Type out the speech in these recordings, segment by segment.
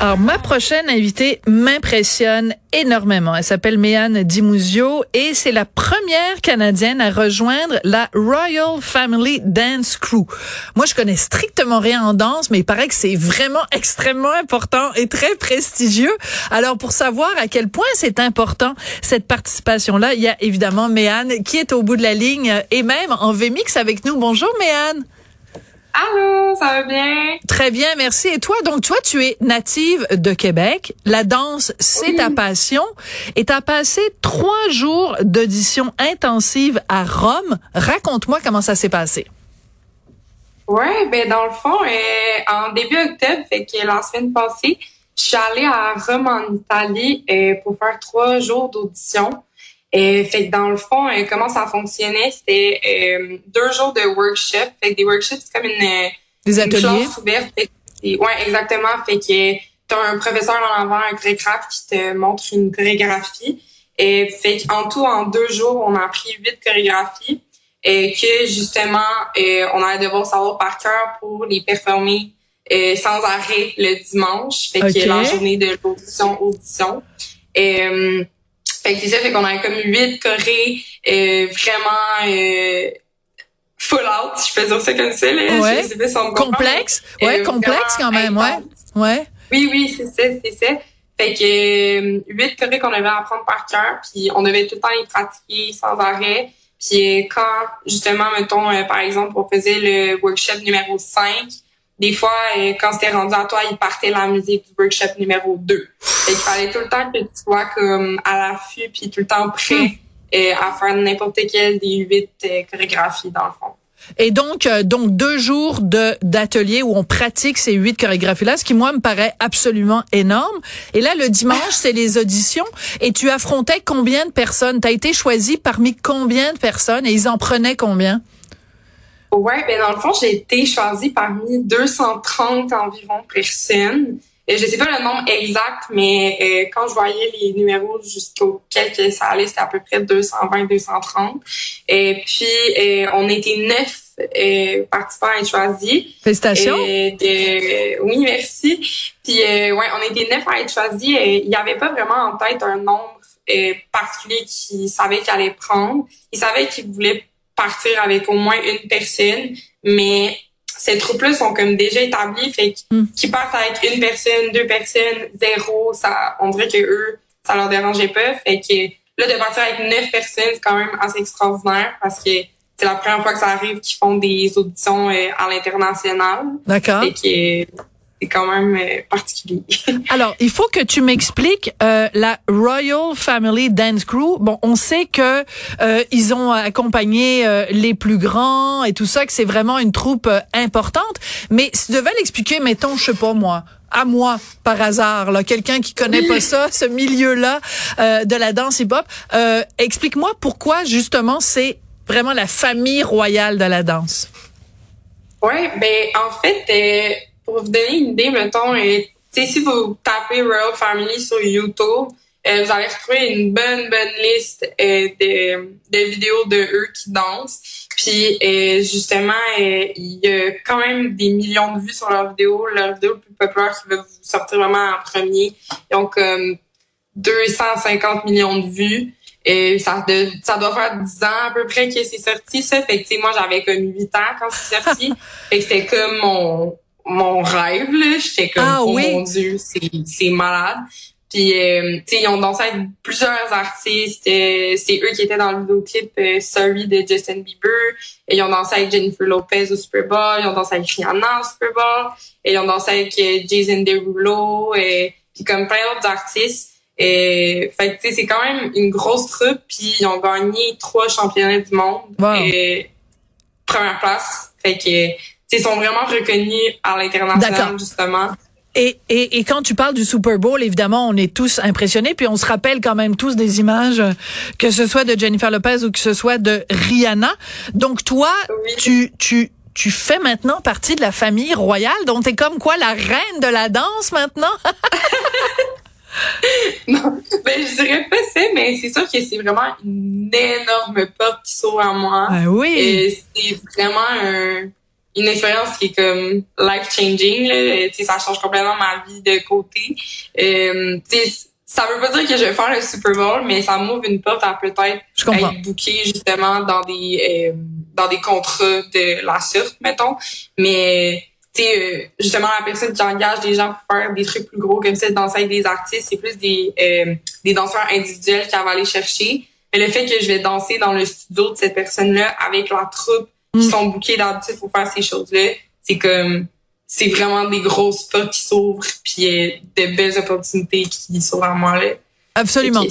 Alors, ma prochaine invitée m'impressionne énormément. Elle s'appelle Méane Dimuzio et c'est la première Canadienne à rejoindre la Royal Family Dance Crew. Moi, je connais strictement rien en danse, mais il paraît que c'est vraiment extrêmement important et très prestigieux. Alors, pour savoir à quel point c'est important, cette participation-là, il y a évidemment Méane qui est au bout de la ligne et même en VMix avec nous. Bonjour, Méane. Allô, ça va bien? Très bien, merci. Et toi, donc toi, tu es native de Québec. La danse, c'est ta passion. Et tu as passé trois jours d'audition intensive à Rome. Raconte-moi comment ça s'est passé. Ouais, ben dans le fond, euh, en début octobre, fait que la semaine passée, je suis allée à Rome en Italie euh, pour faire trois jours d'audition. Et fait que dans le fond, euh, comment ça fonctionnait, c'était euh, deux jours de workshop. Fait que des workshops, c'est comme une, euh, Des une ateliers. classe ouverte. Fait que- ouais, exactement. Fait que t'as un professeur en avant, un chorégraphe qui te montre une chorégraphie. Et fait qu'en tout, en deux jours, on a appris huit chorégraphies. Et que justement, euh, on allait devoir savoir par cœur pour les performer euh, sans arrêt le dimanche. Fait que la journée de l'audition, audition. Euh, fait que c'est ça, fait qu'on avait comme huit chorés euh, vraiment euh, full out, si je peux dire ça comme ça. Là. Ouais. Je sais pas si on me comprend, Complexe. mais, Ouais, euh, complexe quand même, ouais. Ouais. Oui, oui, c'est ça, c'est ça. Fait que euh, huit chorés qu'on avait à apprendre par cœur, puis on devait tout le temps les pratiquer sans arrêt. Puis euh, quand, justement, mettons, euh, par exemple, on faisait le workshop numéro 5, des fois, euh, quand c'était rendu à toi, il partait la musique du workshop numéro 2. Fait qu'il fallait tout le temps que tu sois comme à l'affût, puis tout le temps prêt euh, à faire n'importe quelle des huit euh, chorégraphies, dans le fond. Et donc, euh, donc deux jours de d'atelier où on pratique ces huit chorégraphies-là, ce qui moi me paraît absolument énorme. Et là, le dimanche, c'est les auditions. Et tu affrontais combien de personnes? Tu as été choisi parmi combien de personnes? Et ils en prenaient combien? Ouais, ben dans le fond, j'ai été choisie parmi 230 environ personnes. Euh, Je sais pas le nombre exact, mais euh, quand je voyais les numéros jusqu'auquel que ça allait, c'était à peu près 220, 230. Et puis, euh, on était neuf euh, participants à être choisis. Félicitations. Euh, de- oui, merci. Puis, euh, ouais, on était neuf à être choisis. et Il n'y avait pas vraiment en tête un nombre euh, particulier qu'ils savaient qu'ils allaient prendre. Ils savaient qu'ils voulaient partir avec au moins une personne, mais ces troupes-là sont comme déjà établies, fait Mm. qu'ils partent avec une personne, deux personnes, zéro, ça, on dirait que eux, ça leur dérangeait pas. Fait que là, de partir avec neuf personnes, c'est quand même assez extraordinaire parce que c'est la première fois que ça arrive qu'ils font des auditions euh, à l'international. D'accord. Fait que c'est quand même euh, particulier. Alors, il faut que tu m'expliques euh, la Royal Family Dance Crew. Bon, on sait que euh, ils ont accompagné euh, les plus grands et tout ça, que c'est vraiment une troupe euh, importante. Mais si tu devais l'expliquer, mettons, je sais pas moi, à moi par hasard, là, quelqu'un qui connaît pas ça, ce milieu-là euh, de la danse hip-hop, euh, explique-moi pourquoi justement c'est vraiment la famille royale de la danse. Ouais, ben en fait, euh, pour vous donner une idée, mettons, euh, si vous tapez Royal Family sur YouTube, euh, vous allez retrouver une bonne, bonne liste euh, de, de vidéos de eux qui dansent. Puis euh, justement, euh, il y a quand même des millions de vues sur leurs vidéos. Leurs vidéos les plus populaires qui veulent vous sortir vraiment en premier, ils ont comme 250 millions de vues. Et ça, de- ça doit faire 10 ans à peu près que c'est sorti, ça. Fait que, moi, j'avais comme 8 ans quand c'est sorti. fait que c'était comme mon, mon rêve, là. J'étais comme, Ah oh oui? mon Dieu, c'est, malade. Puis, euh, tu sais, ils ont dansé avec plusieurs artistes. Euh, c'est eux qui étaient dans le vidéoclip euh, Sorry de Justin Bieber. Et ils ont dansé avec Jennifer Lopez au Super Bowl. Ils ont dansé avec Rihanna au Super Bowl. Et ils ont dansé avec euh, Jason Derulo. Et puis comme plein d'autres artistes. Et, fait que, tu sais, c'est quand même une grosse troupe. Puis ils ont gagné trois championnats du monde. Wow. Et première place. Fait que, ils sont vraiment reconnus à l'international, justement. Et, et, et quand tu parles du Super Bowl, évidemment, on est tous impressionnés, puis on se rappelle quand même tous des images, que ce soit de Jennifer Lopez ou que ce soit de Rihanna. Donc toi, Oui. tu, tu, tu fais maintenant partie de la famille royale, donc t'es comme quoi la reine de la danse maintenant? Non, ben je dirais pas ça, mais c'est sûr que c'est vraiment une énorme porte qui s'ouvre à moi. Ben oui. C'est vraiment un, une expérience qui est comme life changing. Là. sais, ça change complètement ma vie de côté. Euh, ça veut pas dire que je vais faire le Super Bowl, mais ça m'ouvre une porte à peut-être être booké justement dans des euh, dans des contrats de la sorte, mettons. Mais tu sais, euh, justement, la personne qui engage des gens pour faire des trucs plus gros comme ça, danser avec des artistes, c'est plus des euh, des danseurs individuels qui va aller chercher. Mais le fait que je vais danser dans le studio de cette personne-là avec la troupe qui mm. sont bookés d'habitude pour faire ces choses-là, c'est comme c'est vraiment des grosses portes qui s'ouvrent puis euh, de belles opportunités qui à moi là. Absolument.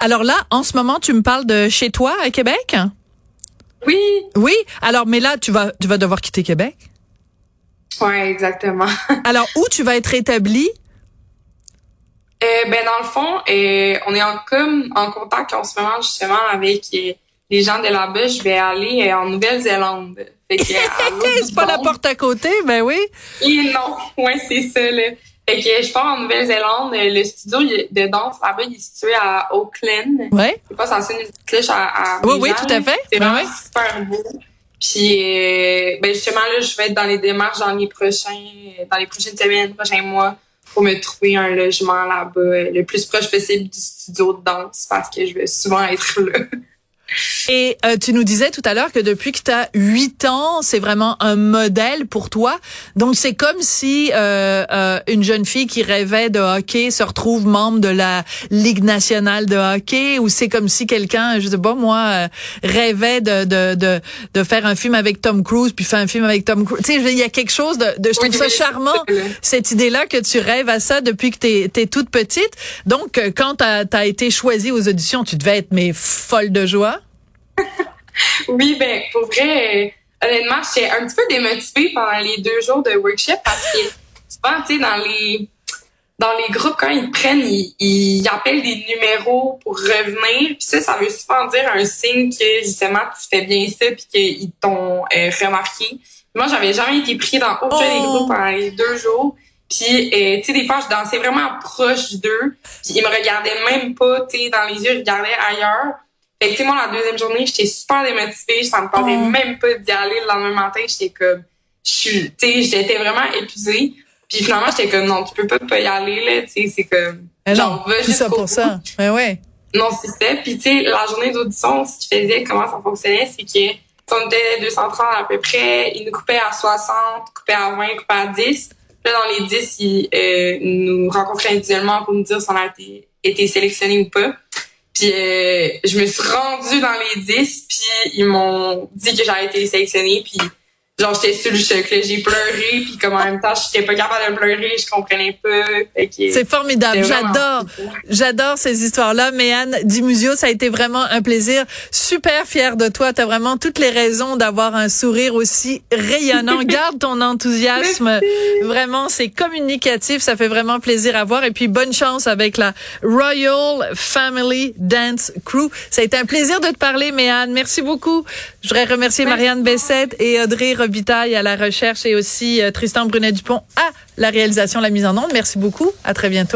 Alors là, en ce moment, tu me parles de chez toi à Québec? Oui. Oui? Alors, mais là, tu vas, tu vas devoir quitter Québec? Ouais, exactement. Alors, où tu vas être établi euh, ben dans le fond, euh, on est en comme en contact en ce moment justement avec euh, les gens de là-bas. Je vais aller en Nouvelle-Zélande. c'est pas la porte à côté, ben oui. Et non, ouais, c'est ça, là. Fait que je pars en Nouvelle-Zélande. Le studio de danse là-bas, il est situé à Auckland. Ouais. C'est pas censé une cloche à, à Oui, oui, tout à fait. C'est ben vraiment super beau. Puis, euh, ben justement, là, je vais être dans les démarches dans les prochains, dans les prochaines semaines, prochains mois, pour me trouver un logement là-bas, le plus proche possible du studio de danse, parce que je vais souvent être là. Et euh, tu nous disais tout à l'heure que depuis que tu as 8 ans, c'est vraiment un modèle pour toi. Donc c'est comme si euh, euh, une jeune fille qui rêvait de hockey se retrouve membre de la Ligue nationale de hockey ou c'est comme si quelqu'un, je sais pas moi, euh, rêvait de, de, de, de, faire un film avec Tom Cruise puis fait un film avec Tom Cruise. Tu sais, il y a quelque chose de, de je trouve ça charmant, cette idée-là que tu rêves à ça depuis que tu es, toute petite. Donc euh, quand tu as, as été choisie aux auditions, tu devais être mais folle de joie? Oui, ben pour vrai, euh, honnêtement, j'étais un petit peu démotivée pendant les deux jours de workshop parce que souvent, tu sais, dans les dans les groupes, quand ils prennent, ils, appellent des numéros pour revenir. Puis ça, ça veut souvent dire un signe que justement tu fais bien ça puis qu'ils t'ont euh, remarqué. Moi, j'avais jamais été pris dans aucun des oh! groupes pendant les deux jours. Puis, euh, tu sais, des fois, je dansais vraiment proche d'eux. Puis, ils me regardaient même pas, tu sais, dans les yeux, ils regardaient ailleurs. Fait que, moi, la deuxième journée, j'étais super démotivée. Ça me parlait oh. même pas d'y aller le lendemain matin. J'étais comme, je suis, tu sais, j'étais vraiment épuisée. Puis finalement, j'étais comme, non, tu peux pas, pas y aller, là. Tu sais, c'est comme, genre, va juste ça pour ça. Mais ouais. Non, c'est ça. Puis, tu sais, la journée d'audition, ce qui faisait, comment ça fonctionnait, c'est que, on était 230 à peu près, ils nous coupaient à 60, coupaient à 20, coupaient à 10. Là, dans les 10, ils euh, nous rencontraient individuellement pour nous dire si on a été, été sélectionné ou pas. Puis euh, je me suis rendue dans les 10, puis ils m'ont dit que j'avais été sélectionnée, puis genre j'étais sur le choc j'ai pleuré puis comme en même temps j'étais pas capable de pleurer je comprenais pas. C'est formidable. j'adore. j'adore ces histoires là mais Anne Dimusio ça a été vraiment un plaisir. Super fière de toi. Tu as vraiment toutes les raisons d'avoir un sourire aussi rayonnant. Garde ton enthousiasme. Vraiment c'est communicatif. Ça fait vraiment plaisir à voir. Et puis bonne chance avec la Royal Family Dance Crew. Ça a été un plaisir de te parler Méane. Merci beaucoup. Je voudrais remercier Marianne Bessette et Audrey À la recherche et aussi euh, Tristan Brunet-Dupont à la réalisation, la mise en onde. Merci beaucoup. À très bientôt.